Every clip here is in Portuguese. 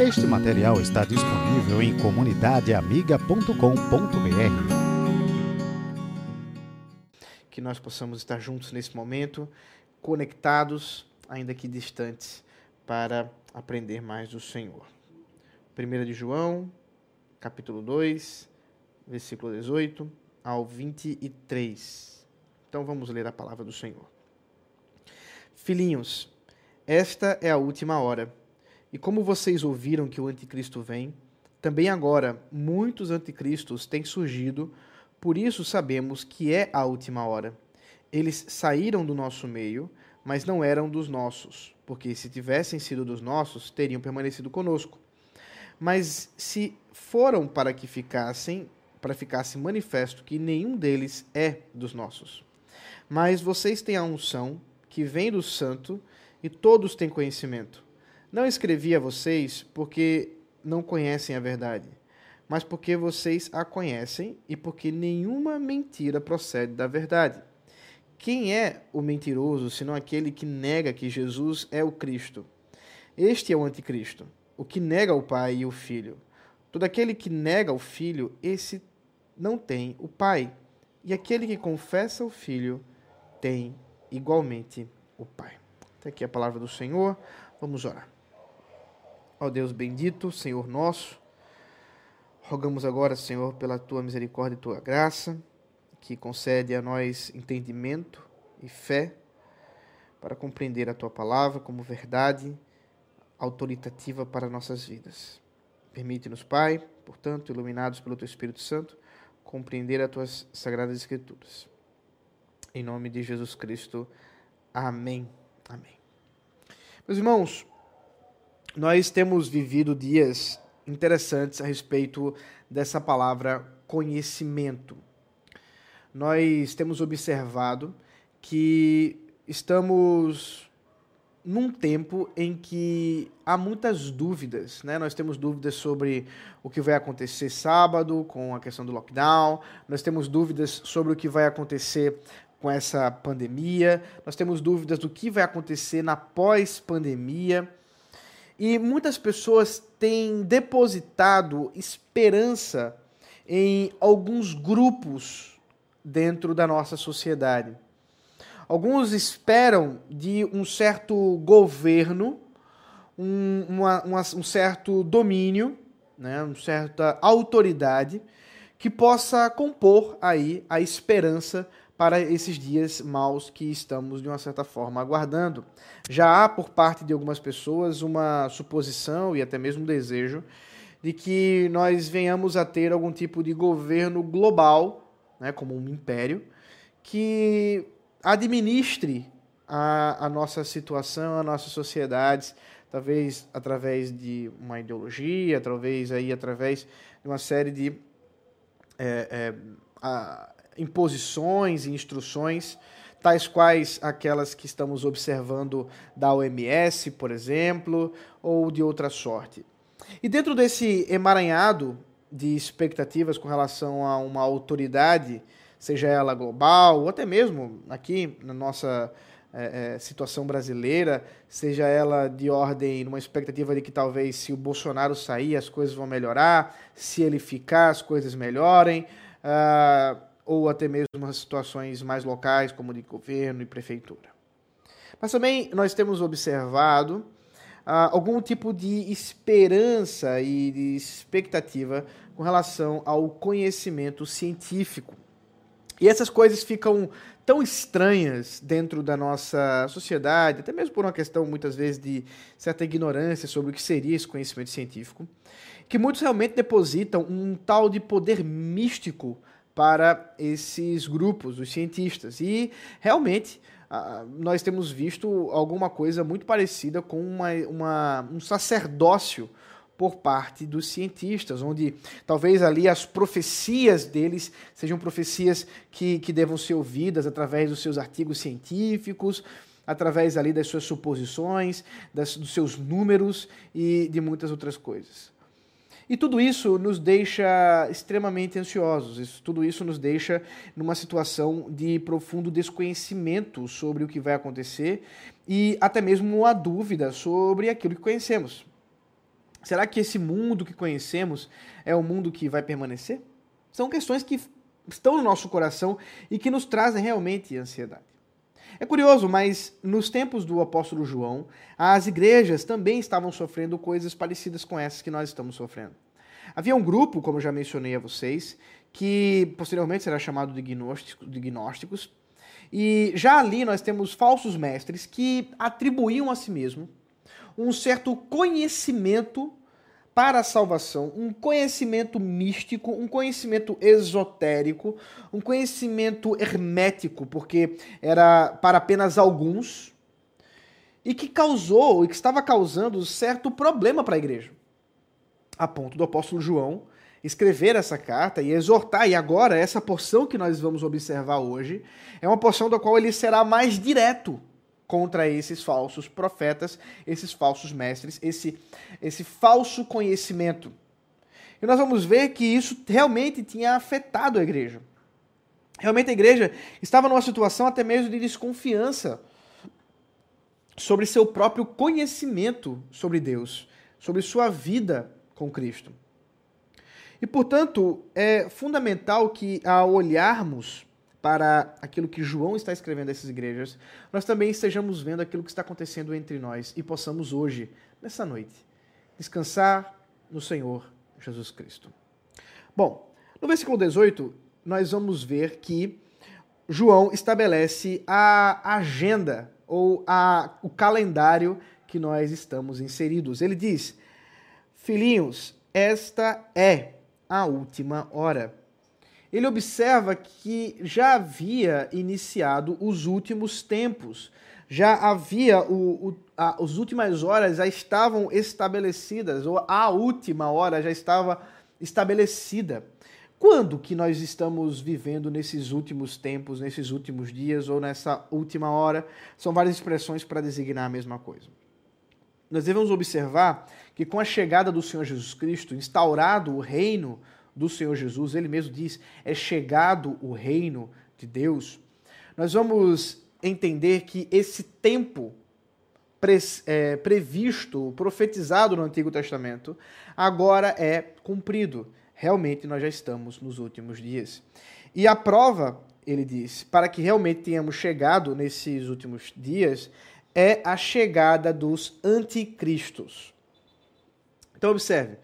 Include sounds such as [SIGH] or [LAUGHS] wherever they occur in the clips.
Este material está disponível em comunidadeamiga.com.br. Que nós possamos estar juntos nesse momento, conectados, ainda que distantes, para aprender mais do Senhor. 1 de João, capítulo 2, versículo 18 ao 23. Então vamos ler a palavra do Senhor. Filhinhos, esta é a última hora. E como vocês ouviram que o anticristo vem, também agora muitos anticristos têm surgido, por isso sabemos que é a última hora. Eles saíram do nosso meio, mas não eram dos nossos, porque se tivessem sido dos nossos, teriam permanecido conosco. Mas se foram para que ficassem, para ficasse manifesto que nenhum deles é dos nossos. Mas vocês têm a unção que vem do santo e todos têm conhecimento. Não escrevi a vocês porque não conhecem a verdade, mas porque vocês a conhecem e porque nenhuma mentira procede da verdade. Quem é o mentiroso senão aquele que nega que Jesus é o Cristo? Este é o anticristo, o que nega o Pai e o Filho. Todo aquele que nega o Filho, esse não tem o Pai. E aquele que confessa o Filho tem igualmente o Pai. Até aqui a palavra do Senhor. Vamos orar. Ó Deus bendito, Senhor nosso, rogamos agora, Senhor, pela tua misericórdia e tua graça, que concede a nós entendimento e fé para compreender a tua palavra como verdade autoritativa para nossas vidas. Permite-nos, Pai, portanto, iluminados pelo teu Espírito Santo, compreender as tuas sagradas escrituras. Em nome de Jesus Cristo. Amém. Amém. Meus irmãos, nós temos vivido dias interessantes a respeito dessa palavra conhecimento. Nós temos observado que estamos num tempo em que há muitas dúvidas, né? Nós temos dúvidas sobre o que vai acontecer sábado com a questão do lockdown, nós temos dúvidas sobre o que vai acontecer com essa pandemia, nós temos dúvidas do que vai acontecer na pós-pandemia. E muitas pessoas têm depositado esperança em alguns grupos dentro da nossa sociedade. Alguns esperam de um certo governo, um, uma, uma, um certo domínio, né, uma certa autoridade que possa compor aí a esperança para esses dias maus que estamos, de uma certa forma, aguardando. Já há, por parte de algumas pessoas, uma suposição e até mesmo um desejo de que nós venhamos a ter algum tipo de governo global, né, como um império, que administre a, a nossa situação, a nossa sociedade, talvez através de uma ideologia, talvez aí através de uma série de é, é, a, imposições e instruções, tais quais aquelas que estamos observando da OMS, por exemplo, ou de outra sorte. E dentro desse emaranhado de expectativas com relação a uma autoridade, seja ela global, ou até mesmo aqui na nossa é, é, situação brasileira, seja ela de ordem, numa expectativa de que talvez se o Bolsonaro sair as coisas vão melhorar, se ele ficar as coisas melhorem. Uh, ou até mesmo as situações mais locais, como de governo e prefeitura. Mas também nós temos observado ah, algum tipo de esperança e de expectativa com relação ao conhecimento científico. E essas coisas ficam tão estranhas dentro da nossa sociedade, até mesmo por uma questão muitas vezes de certa ignorância sobre o que seria esse conhecimento científico, que muitos realmente depositam um tal de poder místico para esses grupos, os cientistas. E realmente nós temos visto alguma coisa muito parecida com uma, uma, um sacerdócio por parte dos cientistas, onde talvez ali as profecias deles sejam profecias que, que devam ser ouvidas através dos seus artigos científicos, através ali das suas suposições, das, dos seus números e de muitas outras coisas. E tudo isso nos deixa extremamente ansiosos, isso, tudo isso nos deixa numa situação de profundo desconhecimento sobre o que vai acontecer e até mesmo a dúvida sobre aquilo que conhecemos. Será que esse mundo que conhecemos é o mundo que vai permanecer? São questões que estão no nosso coração e que nos trazem realmente ansiedade. É curioso, mas nos tempos do apóstolo João, as igrejas também estavam sofrendo coisas parecidas com essas que nós estamos sofrendo. Havia um grupo, como eu já mencionei a vocês, que posteriormente será chamado de gnósticos, de gnósticos e já ali nós temos falsos mestres que atribuíam a si mesmo um certo conhecimento para a salvação, um conhecimento místico, um conhecimento esotérico, um conhecimento hermético, porque era para apenas alguns, e que causou e que estava causando certo problema para a igreja. A ponto do apóstolo João escrever essa carta e exortar, e agora essa porção que nós vamos observar hoje é uma porção da qual ele será mais direto contra esses falsos profetas, esses falsos mestres, esse, esse falso conhecimento. E nós vamos ver que isso realmente tinha afetado a igreja. Realmente a igreja estava numa situação até mesmo de desconfiança sobre seu próprio conhecimento sobre Deus, sobre sua vida com Cristo. E, portanto, é fundamental que, ao olharmos para aquilo que João está escrevendo a essas igrejas, nós também estejamos vendo aquilo que está acontecendo entre nós e possamos hoje, nessa noite, descansar no Senhor Jesus Cristo. Bom, no versículo 18, nós vamos ver que João estabelece a agenda ou a, o calendário que nós estamos inseridos. Ele diz: Filhinhos, esta é a última hora ele observa que já havia iniciado os últimos tempos, já havia o, o a, as últimas horas já estavam estabelecidas, ou a última hora já estava estabelecida. Quando que nós estamos vivendo nesses últimos tempos, nesses últimos dias ou nessa última hora? São várias expressões para designar a mesma coisa. Nós devemos observar que com a chegada do Senhor Jesus Cristo, instaurado o reino do Senhor Jesus, ele mesmo diz: é chegado o reino de Deus. Nós vamos entender que esse tempo pre é, previsto, profetizado no Antigo Testamento, agora é cumprido. Realmente nós já estamos nos últimos dias. E a prova, ele diz, para que realmente tenhamos chegado nesses últimos dias, é a chegada dos anticristos. Então, observe,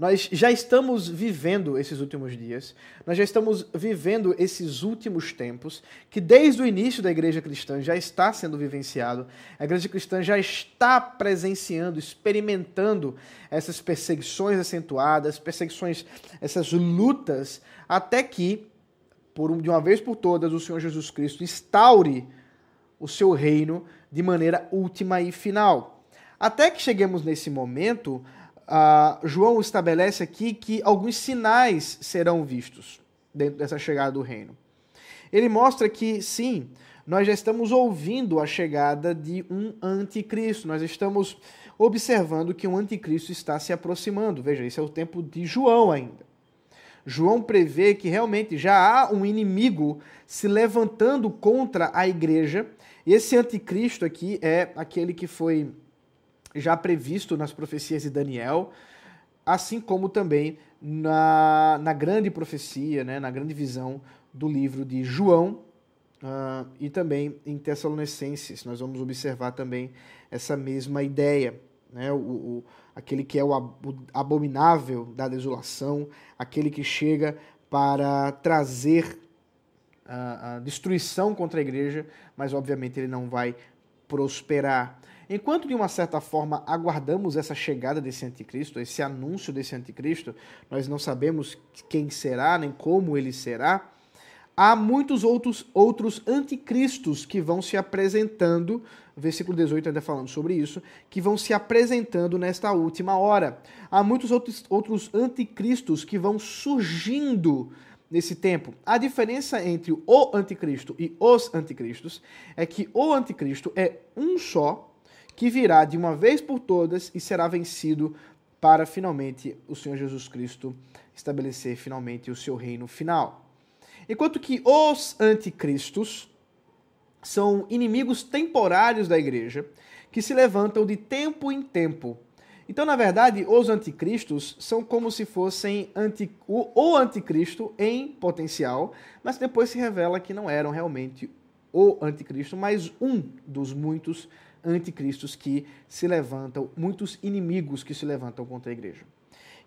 nós já estamos vivendo esses últimos dias, nós já estamos vivendo esses últimos tempos, que desde o início da igreja cristã já está sendo vivenciado. A igreja cristã já está presenciando, experimentando essas perseguições acentuadas, perseguições, essas lutas, até que, por de uma vez por todas, o Senhor Jesus Cristo instaure o seu reino de maneira última e final. Até que cheguemos nesse momento, uh, João estabelece aqui que alguns sinais serão vistos dentro dessa chegada do reino. Ele mostra que, sim, nós já estamos ouvindo a chegada de um anticristo, nós estamos observando que um anticristo está se aproximando. Veja, esse é o tempo de João ainda. João prevê que realmente já há um inimigo se levantando contra a igreja, e esse anticristo aqui é aquele que foi já previsto nas profecias de Daniel, assim como também na, na grande profecia, né, na grande visão do livro de João uh, e também em Tessalonicenses. Nós vamos observar também essa mesma ideia. Né, o, o aquele que é o abominável da desolação, aquele que chega para trazer a, a destruição contra a igreja, mas obviamente ele não vai prosperar. Enquanto, de uma certa forma, aguardamos essa chegada desse anticristo, esse anúncio desse anticristo, nós não sabemos quem será, nem como ele será, há muitos outros, outros anticristos que vão se apresentando, versículo 18 ainda falando sobre isso, que vão se apresentando nesta última hora. Há muitos outros, outros anticristos que vão surgindo nesse tempo. A diferença entre o anticristo e os anticristos é que o anticristo é um só, que virá de uma vez por todas e será vencido para finalmente o Senhor Jesus Cristo estabelecer finalmente o seu reino final. Enquanto que os anticristos são inimigos temporários da igreja que se levantam de tempo em tempo Então, na verdade, os anticristos são como se fossem anti, o, o anticristo em potencial, mas depois se revela que não eram realmente o anticristo, mas um dos muitos anticristos que se levantam, muitos inimigos que se levantam contra a igreja.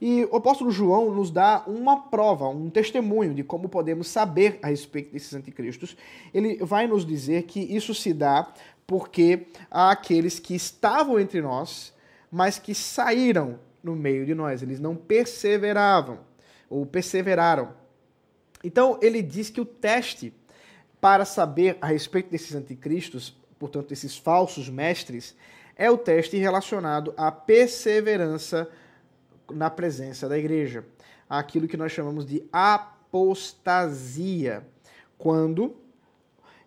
E o apóstolo João nos dá uma prova, um testemunho de como podemos saber a respeito desses anticristos. Ele vai nos dizer que isso se dá porque há aqueles que estavam entre nós, mas que saíram no meio de nós. Eles não perseveravam ou perseveraram. Então ele diz que o teste para saber a respeito desses anticristos, portanto, esses falsos mestres, é o teste relacionado à perseverança na presença da igreja. Aquilo que nós chamamos de apostasia. Quando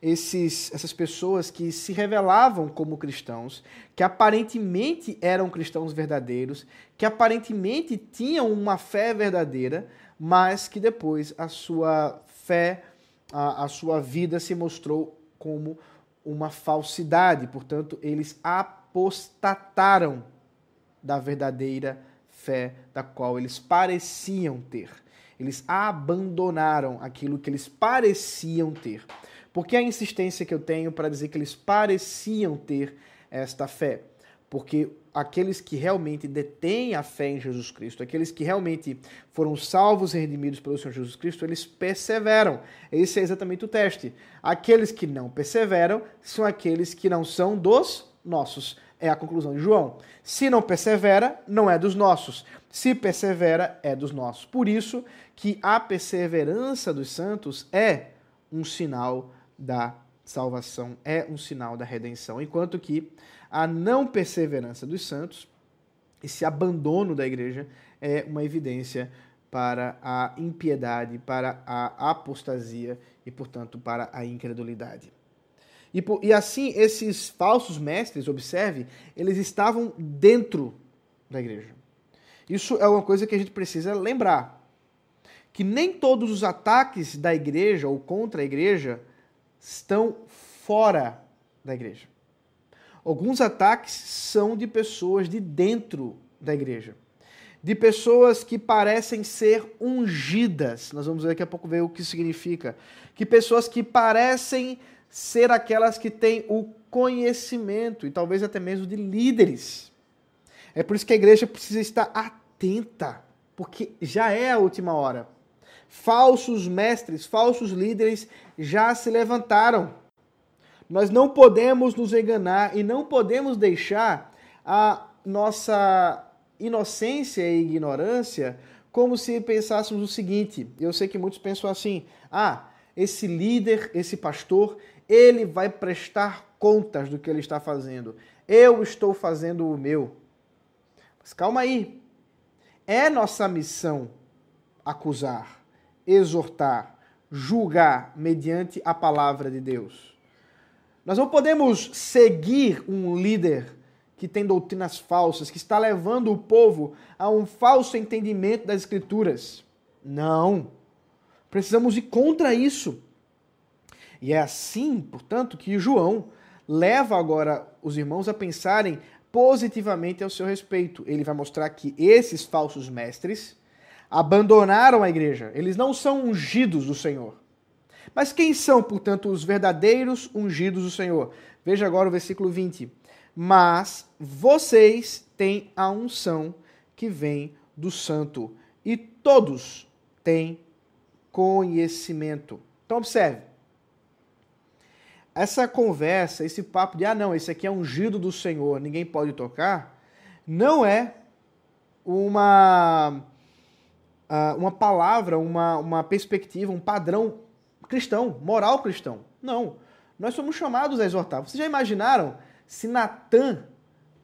esses, essas pessoas que se revelavam como cristãos, que aparentemente eram cristãos verdadeiros, que aparentemente tinham uma fé verdadeira, mas que depois a sua fé, a, a sua vida se mostrou como uma falsidade. Portanto, eles apostataram da verdadeira fé da qual eles pareciam ter. Eles abandonaram aquilo que eles pareciam ter. Por que a insistência que eu tenho para dizer que eles pareciam ter esta fé? Porque aqueles que realmente detêm a fé em Jesus Cristo, aqueles que realmente foram salvos e redimidos pelo Senhor Jesus Cristo, eles perseveram. Esse é exatamente o teste. Aqueles que não perseveram são aqueles que não são dos nossos. É a conclusão de João. Se não persevera, não é dos nossos. Se persevera, é dos nossos. Por isso que a perseverança dos santos é um sinal da salvação, é um sinal da redenção, enquanto que a não perseverança dos santos, esse abandono da igreja, é uma evidência para a impiedade, para a apostasia e, portanto, para a incredulidade. E, e assim, esses falsos mestres, observe, eles estavam dentro da igreja. Isso é uma coisa que a gente precisa lembrar. Que nem todos os ataques da igreja ou contra a igreja estão fora da igreja. Alguns ataques são de pessoas de dentro da igreja. De pessoas que parecem ser ungidas. Nós vamos daqui a pouco ver o que significa. Que pessoas que parecem ser aquelas que têm o conhecimento e talvez até mesmo de líderes. É por isso que a igreja precisa estar atenta, porque já é a última hora falsos mestres, falsos líderes já se levantaram. Nós não podemos nos enganar e não podemos deixar a nossa inocência e ignorância como se pensássemos o seguinte. Eu sei que muitos pensam assim: ah, esse líder, esse pastor, ele vai prestar contas do que ele está fazendo. Eu estou fazendo o meu. Mas calma aí. É nossa missão acusar exortar, julgar mediante a palavra de Deus. Nós não podemos seguir um líder que tem doutrinas falsas, que está levando o povo a um falso entendimento das Escrituras. Não. Precisamos ir contra isso. E é assim, portanto, que João leva agora os irmãos a pensarem positivamente ao seu respeito. Ele vai mostrar que esses falsos mestres, abandonaram a igreja. Eles não são ungidos do Senhor. Mas quem são, portanto, os verdadeiros ungidos do Senhor? Veja agora o versículo 20. Mas vocês têm a unção que vem do Santo, e todos têm conhecimento. Então, observe. Essa conversa, esse papo de, ah, não, esse aqui é ungido do Senhor, ninguém pode tocar, não é uma uma palavra, uma, uma perspectiva, um padrão cristão, moral cristão. Não. Nós somos chamados a exortar. Vocês já imaginaram se Natan,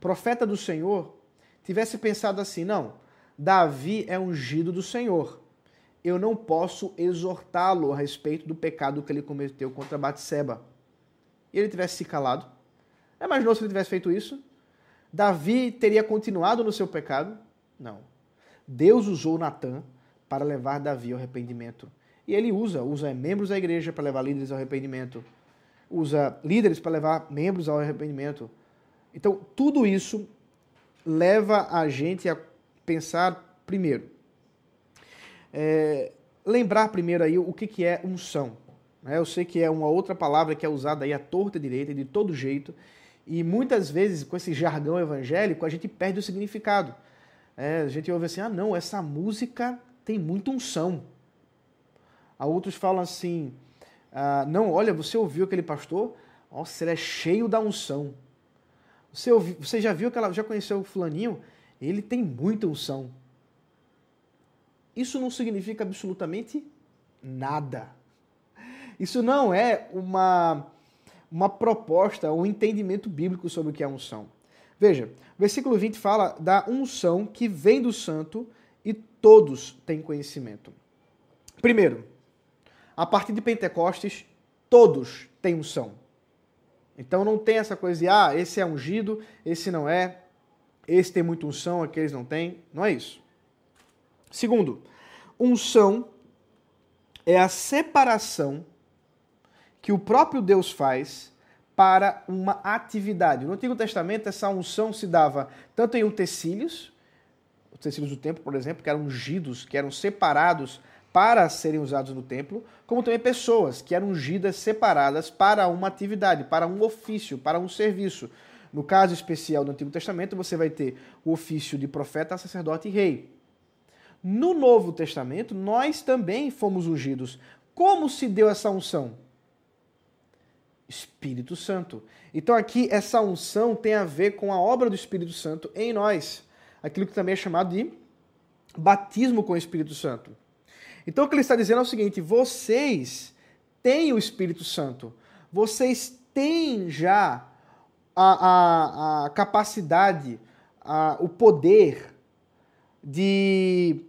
profeta do Senhor, tivesse pensado assim: não, Davi é ungido do Senhor. Eu não posso exortá-lo a respeito do pecado que ele cometeu contra Batseba. E ele tivesse se calado. Imaginou se ele tivesse feito isso? Davi teria continuado no seu pecado? Não. Deus usou Natan para levar Davi ao arrependimento. E ele usa, usa membros da igreja para levar líderes ao arrependimento, usa líderes para levar membros ao arrependimento. Então, tudo isso leva a gente a pensar primeiro. É, lembrar primeiro aí o que, que é unção. Né? Eu sei que é uma outra palavra que é usada aí à torta direita, de todo jeito, e muitas vezes com esse jargão evangélico a gente perde o significado. É, a gente ouve assim, ah não, essa música tem muita unção. A outros falam assim, ah, não, olha, você ouviu aquele pastor? Nossa, ele é cheio da unção. Você, ouviu, você já viu que ela já conheceu o fulaninho? Ele tem muita unção. Isso não significa absolutamente nada. Isso não é uma, uma proposta, um entendimento bíblico sobre o que é unção. Veja, versículo 20 fala da unção que vem do santo e todos têm conhecimento. Primeiro, a partir de Pentecostes, todos têm unção. Então não tem essa coisa de, ah, esse é ungido, esse não é, esse tem muita unção, aqueles não têm. Não é isso. Segundo, unção é a separação que o próprio Deus faz para uma atividade. No Antigo Testamento, essa unção se dava tanto em utensílios, utensílios do templo, por exemplo, que eram ungidos, que eram separados para serem usados no templo, como também pessoas que eram ungidas separadas para uma atividade, para um ofício, para um serviço. No caso especial do Antigo Testamento, você vai ter o ofício de profeta, sacerdote e rei. No Novo Testamento, nós também fomos ungidos. Como se deu essa unção? Espírito Santo. Então aqui essa unção tem a ver com a obra do Espírito Santo em nós. Aquilo que também é chamado de batismo com o Espírito Santo. Então o que ele está dizendo é o seguinte: vocês têm o Espírito Santo, vocês têm já a, a, a capacidade, a, o poder de,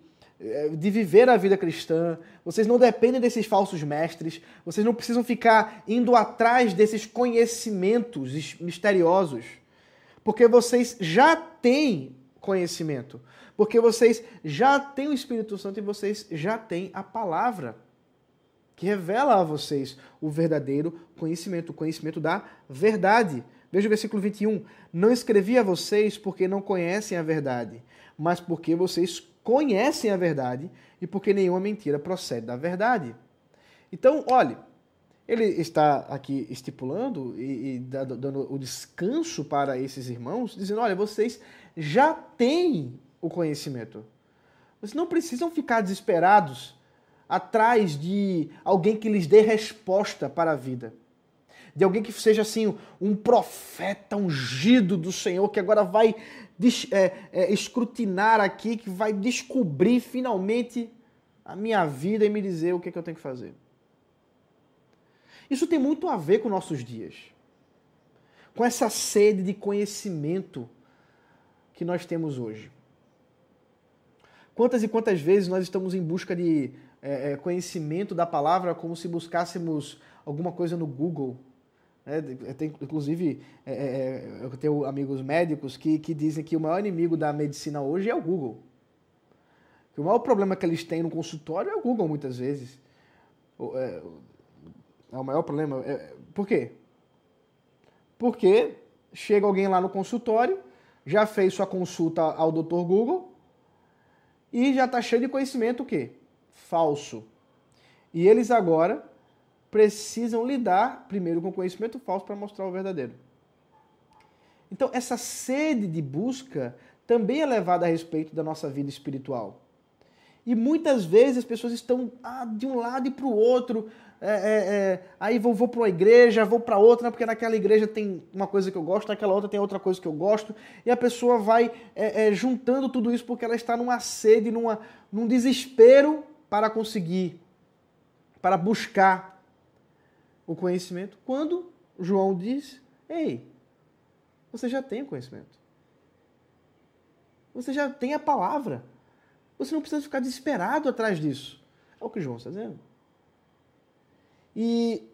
de viver a vida cristã, vocês não dependem desses falsos mestres, vocês não precisam ficar indo atrás desses conhecimentos misteriosos, porque vocês já têm conhecimento porque vocês já têm o Espírito Santo e vocês já têm a palavra que revela a vocês o verdadeiro conhecimento, o conhecimento da verdade. Veja o versículo 21. Não escrevi a vocês porque não conhecem a verdade, mas porque vocês conhecem a verdade e porque nenhuma mentira procede da verdade. Então, olhe, ele está aqui estipulando e, e dando o descanso para esses irmãos, dizendo: olha, vocês já têm o conhecimento. Vocês não precisam ficar desesperados atrás de alguém que lhes dê resposta para a vida. De alguém que seja assim, um profeta ungido do Senhor, que agora vai é, é, escrutinar aqui, que vai descobrir finalmente a minha vida e me dizer o que, é que eu tenho que fazer. Isso tem muito a ver com nossos dias. Com essa sede de conhecimento que nós temos hoje. Quantas e quantas vezes nós estamos em busca de é, é, conhecimento da palavra como se buscássemos alguma coisa no Google? É, tem, inclusive, é, eu tenho amigos médicos que, que dizem que o maior inimigo da medicina hoje é o Google. Que o maior problema que eles têm no consultório é o Google, muitas vezes. É, é o maior problema. É, por quê? Porque chega alguém lá no consultório, já fez sua consulta ao Dr. Google, e já está cheio de conhecimento o quê? Falso. E eles agora precisam lidar primeiro com o conhecimento falso para mostrar o verdadeiro. Então, essa sede de busca também é levada a respeito da nossa vida espiritual. E muitas vezes as pessoas estão ah, de um lado e para o outro, é, é, é, aí vou, vou para uma igreja, vou para outra, porque naquela igreja tem uma coisa que eu gosto, naquela outra tem outra coisa que eu gosto, e a pessoa vai é, é, juntando tudo isso porque ela está numa sede, numa, num desespero para conseguir, para buscar o conhecimento. Quando João diz: Ei, você já tem o conhecimento. Você já tem a palavra. Você não precisa ficar desesperado atrás disso. É o que João está dizendo. E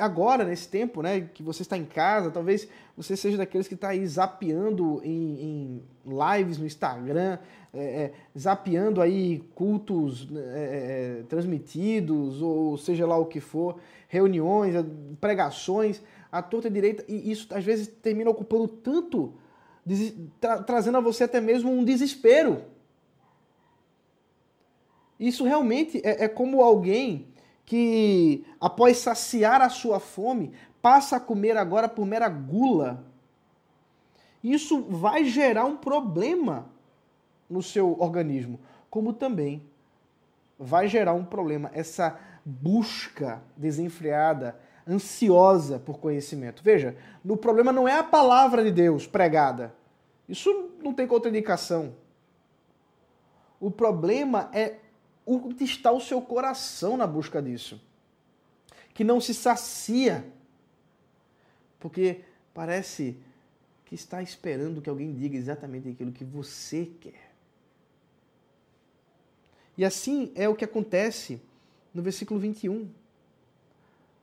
agora, nesse tempo, né, que você está em casa, talvez você seja daqueles que está aí zapeando em, em, lives no Instagram, é, é, zapeando aí cultos né, é, é, transmitidos, ou seja lá o que for, reuniões, pregações, à torta direita, e isso às vezes termina ocupando tanto tra trazendo a você até mesmo um desespero. Isso realmente é, é como alguém que, após saciar a sua fome, passa a comer agora por mera gula. Isso vai gerar um problema no seu organismo, como também vai gerar um problema essa busca desenfreada, ansiosa por conhecimento. Veja, o problema não é a palavra de Deus pregada. Isso não tem contraindicação. O problema é onde está o seu coração na busca disso. Que não se sacia. Porque parece que está esperando que alguém diga exatamente aquilo que você quer. E assim é o que acontece no versículo 21.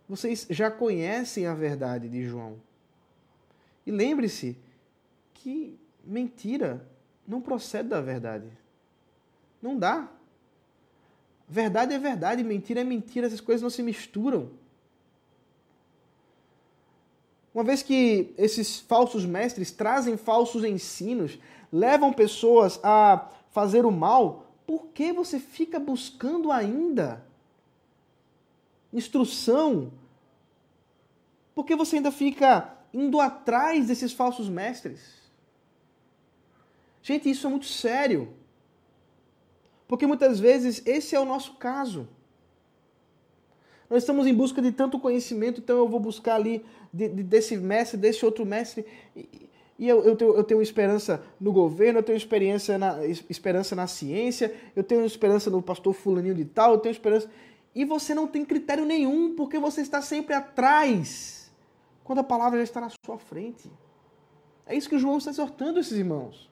Vocês já conhecem a verdade de João. E lembre-se que mentira não procede da verdade. Não dá. Verdade é verdade, mentira é mentira, essas coisas não se misturam. Uma vez que esses falsos mestres trazem falsos ensinos, levam pessoas a fazer o mal, por que você fica buscando ainda instrução? Por que você ainda fica indo atrás desses falsos mestres? Gente, isso é muito sério. Porque muitas vezes esse é o nosso caso. Nós estamos em busca de tanto conhecimento, então eu vou buscar ali de, de, desse mestre, desse outro mestre, e, e eu, eu, tenho, eu tenho esperança no governo, eu tenho experiência na, esperança na ciência, eu tenho esperança no pastor fulaninho de tal, eu tenho esperança. E você não tem critério nenhum, porque você está sempre atrás, quando a palavra já está na sua frente. É isso que João está exortando esses irmãos.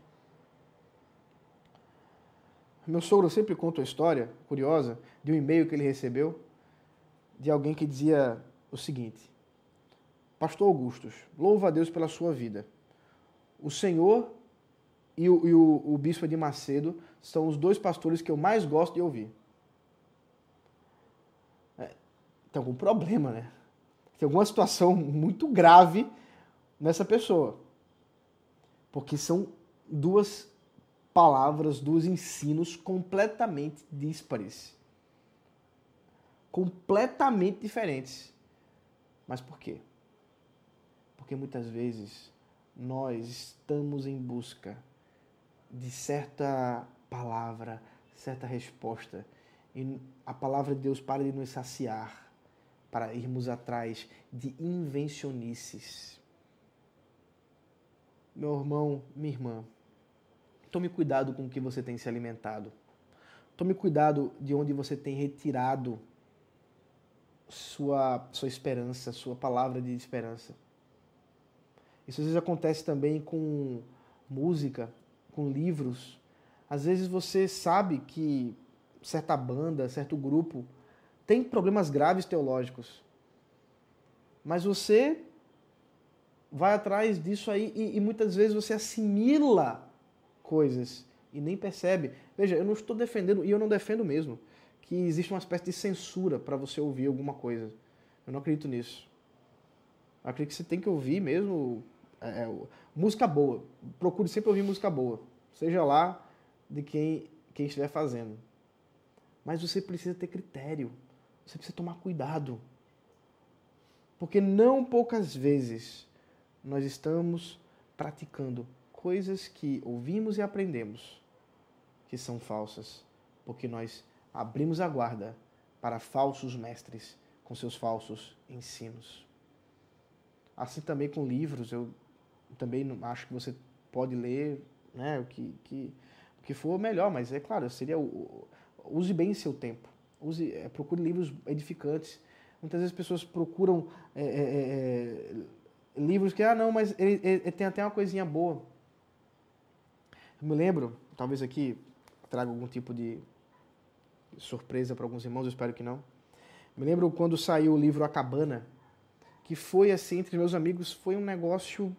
Meu sogro sempre conta uma história curiosa de um e-mail que ele recebeu de alguém que dizia o seguinte: Pastor Augustus, louva a Deus pela sua vida. O Senhor e o, e o, o bispo de Macedo são os dois pastores que eu mais gosto de ouvir. É, tem algum problema, né? Tem alguma situação muito grave nessa pessoa. Porque são duas palavras dos ensinos completamente díspares. Completamente diferentes. Mas por quê? Porque muitas vezes nós estamos em busca de certa palavra, certa resposta. E a palavra de Deus para de nos saciar para irmos atrás de invencionices. Meu irmão, minha irmã, Tome cuidado com o que você tem se alimentado. Tome cuidado de onde você tem retirado sua, sua esperança, sua palavra de esperança. Isso às vezes acontece também com música, com livros. Às vezes você sabe que certa banda, certo grupo tem problemas graves teológicos. Mas você vai atrás disso aí e, e muitas vezes você assimila coisas e nem percebe. Veja, eu não estou defendendo, e eu não defendo mesmo, que existe uma espécie de censura para você ouvir alguma coisa. Eu não acredito nisso. Eu acredito que você tem que ouvir mesmo é, é música boa. Procure sempre ouvir música boa. Seja lá de quem, quem estiver fazendo. Mas você precisa ter critério. Você precisa tomar cuidado. Porque não poucas vezes nós estamos praticando coisas que ouvimos e aprendemos que são falsas, porque nós abrimos a guarda para falsos mestres com seus falsos ensinos. Assim também com livros, eu também acho que você pode ler né, o, que, que, o que for melhor, mas é claro, seria use bem seu tempo. Use, é, procure livros edificantes. Muitas vezes as pessoas procuram é, é, é livros que, ah, não, mas ele, ele, tem até uma coisinha boa. Me lembro, talvez aqui traga algum tipo de surpresa para alguns irmãos, eu espero que não. Me lembro quando saiu o livro A Cabana, que foi assim, entre meus amigos, foi um negócio.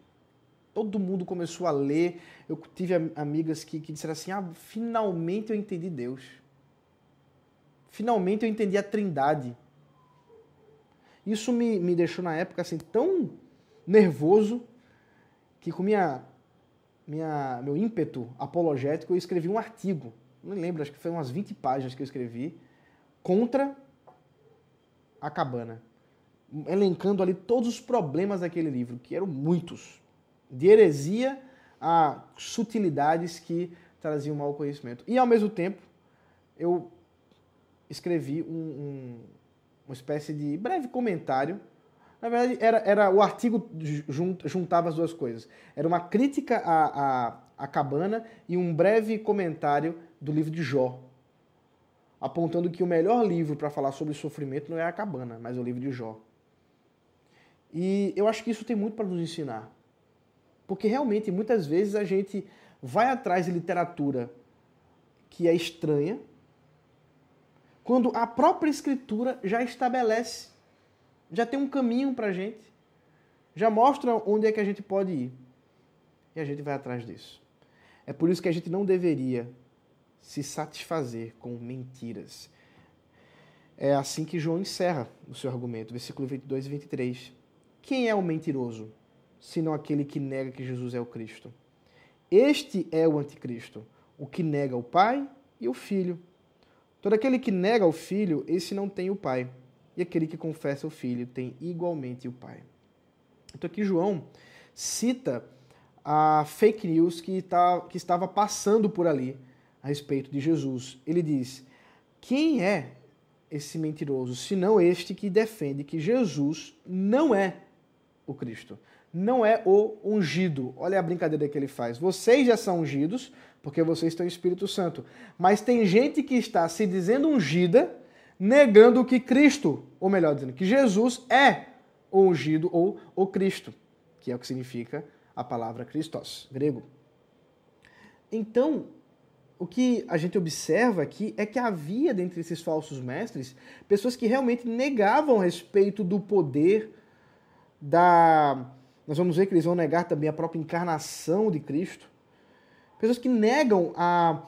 Todo mundo começou a ler. Eu tive amigas que, que disseram assim: ah, finalmente eu entendi Deus. Finalmente eu entendi a Trindade. Isso me, me deixou na época assim tão nervoso que com minha minha, meu ímpeto apologético, eu escrevi um artigo, não me lembro, acho que foi umas 20 páginas que eu escrevi, contra a cabana. Elencando ali todos os problemas daquele livro, que eram muitos. De heresia a sutilidades que traziam mau conhecimento. E ao mesmo tempo, eu escrevi um, um, uma espécie de breve comentário. Na verdade, era, era o artigo juntava as duas coisas. Era uma crítica à, à, à cabana e um breve comentário do livro de Jó, apontando que o melhor livro para falar sobre sofrimento não é a cabana, mas o livro de Jó. E eu acho que isso tem muito para nos ensinar. Porque realmente, muitas vezes, a gente vai atrás de literatura que é estranha, quando a própria escritura já estabelece, já tem um caminho para a gente, já mostra onde é que a gente pode ir. E a gente vai atrás disso. É por isso que a gente não deveria se satisfazer com mentiras. É assim que João encerra o seu argumento, versículo 22 e 23. Quem é o mentiroso, senão aquele que nega que Jesus é o Cristo? Este é o anticristo, o que nega o Pai e o Filho. Todo aquele que nega o Filho, esse não tem o Pai. E aquele que confessa o Filho tem igualmente o Pai. Então aqui João cita a fake news que, tá, que estava passando por ali a respeito de Jesus. Ele diz: Quem é esse mentiroso, senão este que defende que Jesus não é o Cristo, não é o ungido? Olha a brincadeira que ele faz. Vocês já são ungidos, porque vocês têm o Espírito Santo. Mas tem gente que está se dizendo ungida, negando que Cristo, ou melhor dizendo, que Jesus é o ungido ou o Cristo, que é o que significa a palavra Christos, grego. Então, o que a gente observa aqui é que havia dentre esses falsos mestres pessoas que realmente negavam respeito do poder da. Nós vamos ver que eles vão negar também a própria encarnação de Cristo. Pessoas que negam a,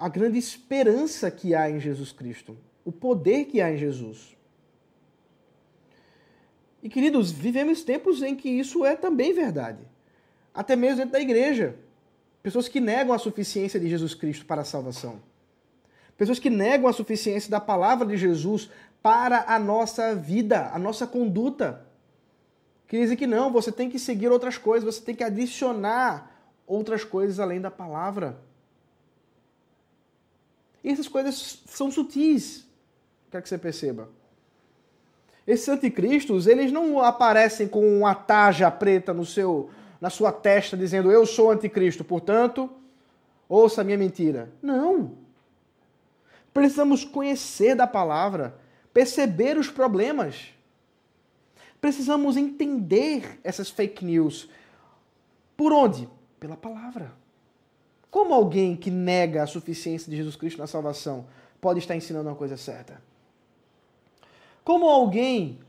a grande esperança que há em Jesus Cristo, o poder que há em Jesus. E queridos, vivemos tempos em que isso é também verdade. Até mesmo dentro da igreja. Pessoas que negam a suficiência de Jesus Cristo para a salvação. Pessoas que negam a suficiência da palavra de Jesus para a nossa vida, a nossa conduta. Que dizem que não, você tem que seguir outras coisas, você tem que adicionar outras coisas além da palavra. E essas coisas são sutis. Quer que você perceba. Esses anticristos, eles não aparecem com uma taja preta no seu na sua testa dizendo eu sou anticristo, portanto, ouça a minha mentira. Não. Precisamos conhecer da palavra, perceber os problemas. Precisamos entender essas fake news. Por onde? Pela palavra. Como alguém que nega a suficiência de Jesus Cristo na salvação pode estar ensinando uma coisa certa? Como alguém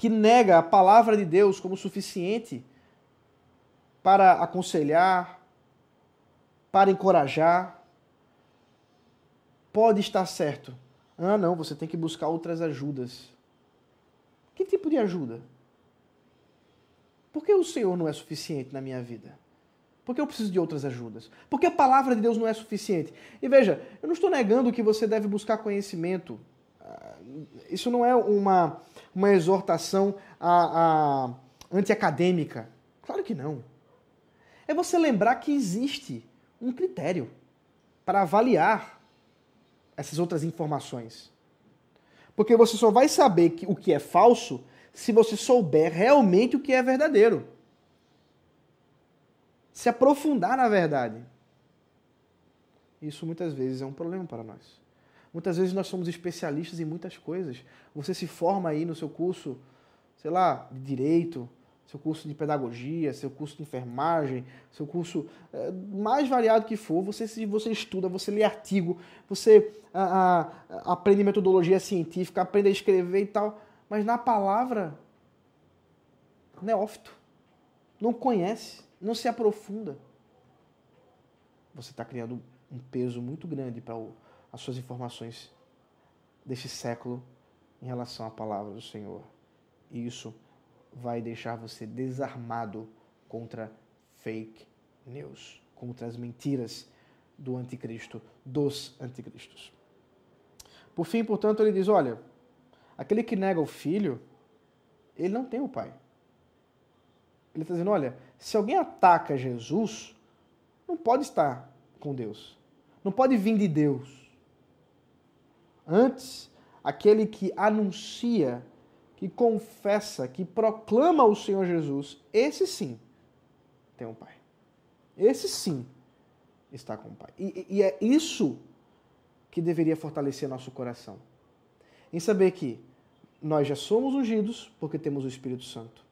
que nega a palavra de Deus como suficiente para aconselhar, para encorajar. Pode estar certo. Ah, não, você tem que buscar outras ajudas. Que tipo de ajuda? Por que o Senhor não é suficiente na minha vida? Por que eu preciso de outras ajudas? Porque a palavra de Deus não é suficiente. E veja, eu não estou negando que você deve buscar conhecimento. Ah, isso não é uma, uma exortação a, a anti-acadêmica. Claro que não é você lembrar que existe um critério para avaliar essas outras informações. Porque você só vai saber que, o que é falso se você souber realmente o que é verdadeiro. Se aprofundar na verdade. Isso muitas vezes é um problema para nós. Muitas vezes nós somos especialistas em muitas coisas. Você se forma aí no seu curso, sei lá, de direito, seu curso de pedagogia, seu curso de enfermagem, seu curso é, mais variado que for, você, você estuda, você lê artigo, você a, a, aprende metodologia científica, aprende a escrever e tal, mas na palavra, neófito, não conhece, não se aprofunda. Você está criando um peso muito grande para as suas informações deste século em relação à palavra do Senhor. E isso vai deixar você desarmado contra fake news, contra as mentiras do anticristo, dos anticristos. Por fim, portanto, ele diz: olha, aquele que nega o filho, ele não tem o pai. Ele está dizendo: olha, se alguém ataca Jesus, não pode estar com Deus. Não pode vir de Deus. Antes, aquele que anuncia, que confessa, que proclama o Senhor Jesus, esse sim tem um pai. Esse sim está com o pai. E, e é isso que deveria fortalecer nosso coração. Em saber que nós já somos ungidos porque temos o Espírito Santo.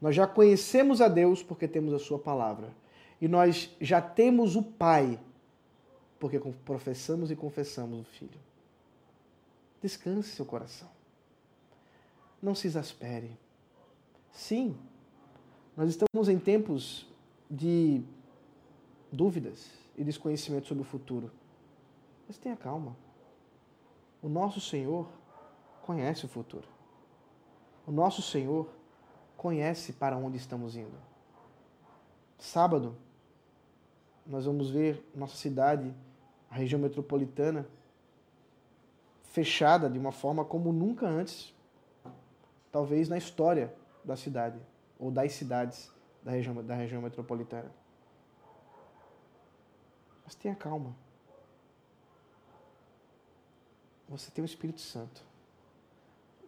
Nós já conhecemos a Deus porque temos a Sua palavra. E nós já temos o Pai porque professamos e confessamos o Filho. Descanse seu coração. Não se exaspere. Sim, nós estamos em tempos de dúvidas e desconhecimento sobre o futuro. Mas tenha calma. O nosso Senhor conhece o futuro. O nosso Senhor conhece para onde estamos indo. Sábado, nós vamos ver nossa cidade, a região metropolitana, fechada de uma forma como nunca antes, talvez na história da cidade ou das cidades da região, da região metropolitana. Mas tenha calma. Você tem o Espírito Santo.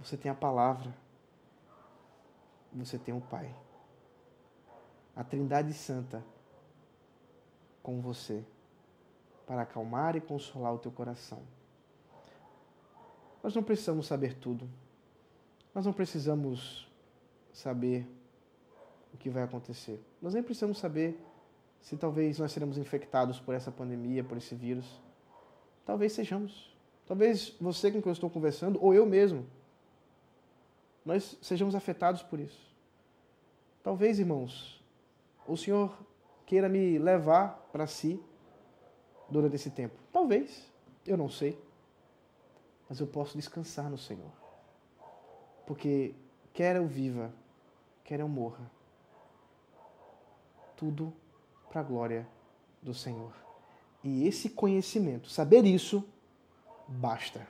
Você tem a palavra. Você tem o Pai. A Trindade Santa com você para acalmar e consolar o teu coração. Nós não precisamos saber tudo. Nós não precisamos saber o que vai acontecer. Nós nem precisamos saber se talvez nós seremos infectados por essa pandemia, por esse vírus. Talvez sejamos. Talvez você com quem eu estou conversando, ou eu mesmo, nós sejamos afetados por isso. Talvez, irmãos, o Senhor queira me levar para si durante esse tempo. Talvez, eu não sei. Mas eu posso descansar no Senhor. Porque quer eu viva, quer eu morra, tudo para a glória do Senhor. E esse conhecimento, saber isso, basta.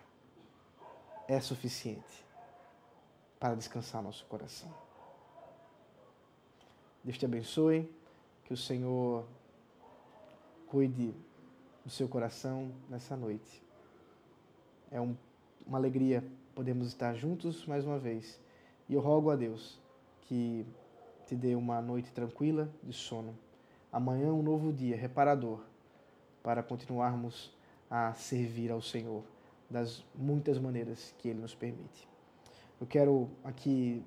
É suficiente para descansar nosso coração. Deus te abençoe, que o Senhor cuide do seu coração nessa noite. É um, uma alegria podermos estar juntos mais uma vez. E eu rogo a Deus que te dê uma noite tranquila de sono. Amanhã um novo dia reparador para continuarmos a servir ao Senhor das muitas maneiras que Ele nos permite. Eu quero aqui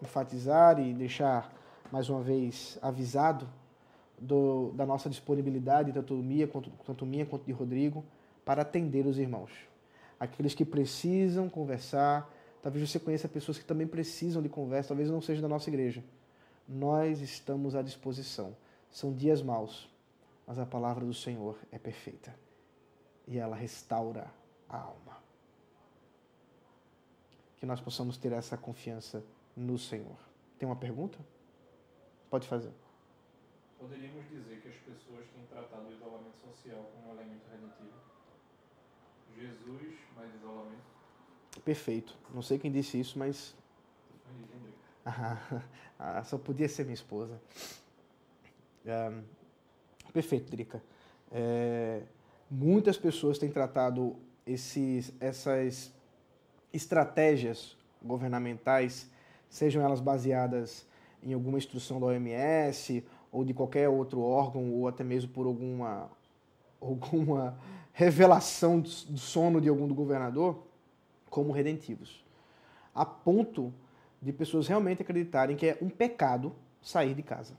enfatizar e deixar mais uma vez avisado do, da nossa disponibilidade, tanto minha, quanto, tanto minha quanto de Rodrigo, para atender os irmãos. Aqueles que precisam conversar, talvez você conheça pessoas que também precisam de conversa, talvez não seja da nossa igreja. Nós estamos à disposição. São dias maus, mas a palavra do Senhor é perfeita e ela restaura a alma que nós possamos ter essa confiança no Senhor. Tem uma pergunta? Pode fazer. Poderíamos dizer que as pessoas têm tratado o isolamento social como um elemento redutivo? Jesus mais isolamento? Perfeito. Não sei quem disse isso, mas. [LAUGHS] Ah, só podia ser minha esposa. É, perfeito, Drica. É, muitas pessoas têm tratado esses, essas estratégias governamentais, sejam elas baseadas em alguma instrução da OMS ou de qualquer outro órgão ou até mesmo por alguma [LAUGHS] alguma revelação do sono de algum do governador como redentivos, a ponto de pessoas realmente acreditarem que é um pecado sair de casa.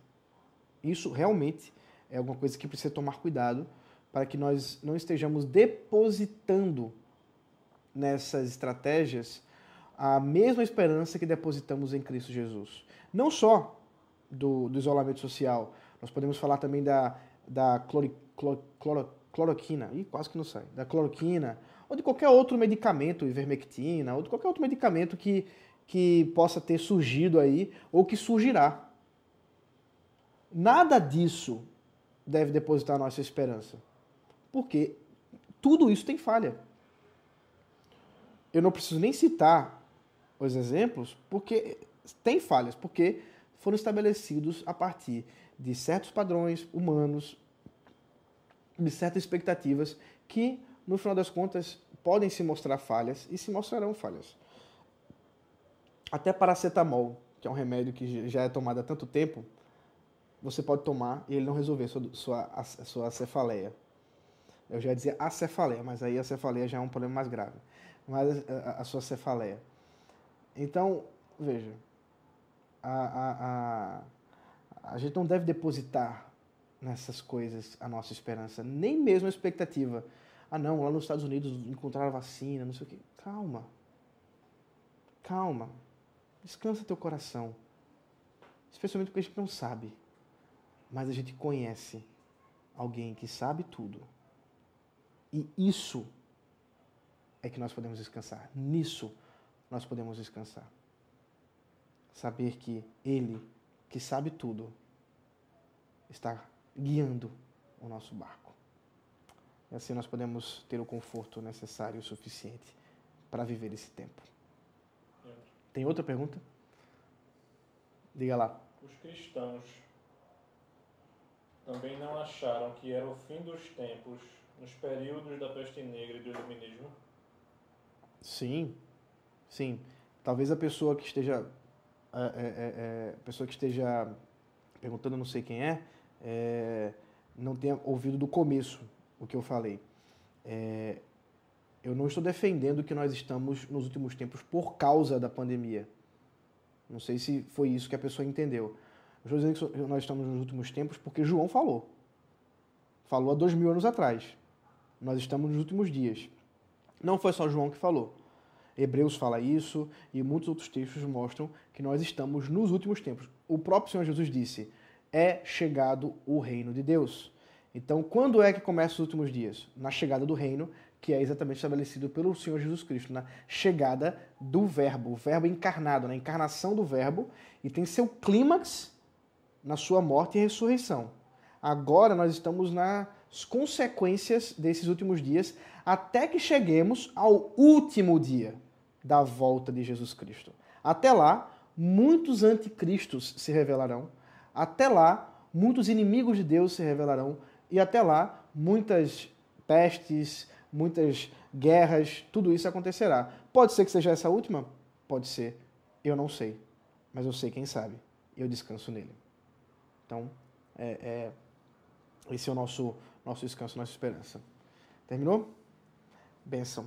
Isso realmente é alguma coisa que precisa tomar cuidado para que nós não estejamos depositando nessas estratégias a mesma esperança que depositamos em Cristo Jesus. Não só do, do isolamento social, nós podemos falar também da, da clori, clor, cloro, cloroquina, Ih, quase que não sai, da cloroquina, ou de qualquer outro medicamento, ivermectina, ou de qualquer outro medicamento que, que possa ter surgido aí, ou que surgirá. nada disso deve depositar nossa esperança. Porque tudo isso tem falha. Eu não preciso nem citar os exemplos, porque tem falhas, porque foram estabelecidos a partir de certos padrões humanos, de certas expectativas que, no final das contas, podem se mostrar falhas e se mostrarão falhas. Até paracetamol, que é um remédio que já é tomado há tanto tempo, você pode tomar e ele não resolver sua, sua, sua cefaleia. Eu já ia dizer a cefaleia, mas aí a cefaleia já é um problema mais grave. Mas a, a sua cefaleia. Então, veja, a, a, a, a gente não deve depositar nessas coisas a nossa esperança, nem mesmo a expectativa. Ah, não, lá nos Estados Unidos encontraram vacina, não sei o quê. Calma. Calma. Descansa teu coração. Especialmente porque a gente não sabe. Mas a gente conhece alguém que sabe tudo. E isso é que nós podemos descansar. Nisso nós podemos descansar. Saber que Ele, que sabe tudo, está guiando o nosso barco. E assim nós podemos ter o conforto necessário e suficiente para viver esse tempo. Tem outra pergunta? Diga lá. Os cristãos também não acharam que era o fim dos tempos nos períodos da peste negra e do iluminismo? Sim, sim. Talvez a pessoa que esteja é, é, é, pessoa que esteja perguntando, não sei quem é, é, não tenha ouvido do começo o que eu falei. É, eu não estou defendendo que nós estamos nos últimos tempos por causa da pandemia. Não sei se foi isso que a pessoa entendeu. Eu estou dizendo que nós estamos nos últimos tempos porque João falou. Falou há dois mil anos atrás. Nós estamos nos últimos dias. Não foi só João que falou. Hebreus fala isso e muitos outros textos mostram que nós estamos nos últimos tempos. O próprio Senhor Jesus disse: é chegado o reino de Deus. Então, quando é que começa os últimos dias? Na chegada do reino, que é exatamente estabelecido pelo Senhor Jesus Cristo, na chegada do Verbo, o Verbo encarnado, na encarnação do Verbo, e tem seu clímax na sua morte e ressurreição. Agora nós estamos nas consequências desses últimos dias, até que cheguemos ao último dia da volta de Jesus Cristo. Até lá, muitos anticristos se revelarão até lá, muitos inimigos de Deus se revelarão e até lá, muitas pestes, muitas guerras, tudo isso acontecerá. Pode ser que seja essa última? Pode ser. Eu não sei. Mas eu sei quem sabe. Eu descanso nele. Então, é, é, esse é o nosso, nosso descanso, nossa esperança. Terminou? Benção.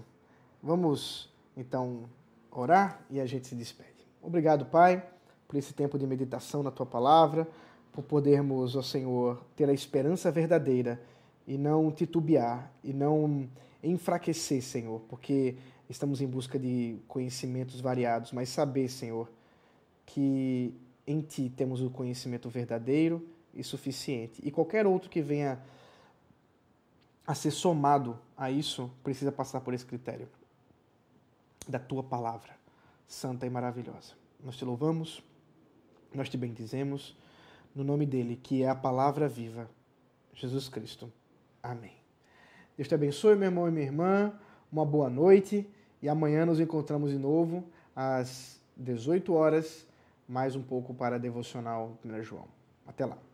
Vamos, então, orar e a gente se despede. Obrigado, Pai por esse tempo de meditação na tua palavra, por podermos, ó Senhor, ter a esperança verdadeira e não titubear e não enfraquecer, Senhor, porque estamos em busca de conhecimentos variados, mas saber, Senhor, que em ti temos o conhecimento verdadeiro e suficiente. E qualquer outro que venha a ser somado a isso precisa passar por esse critério da tua palavra, santa e maravilhosa. Nós te louvamos nós te bendizemos no nome dele, que é a palavra viva, Jesus Cristo. Amém. Deus te abençoe, meu irmão e minha irmã. Uma boa noite e amanhã nos encontramos de novo às 18 horas, mais um pouco para a devocional 1 João. Até lá.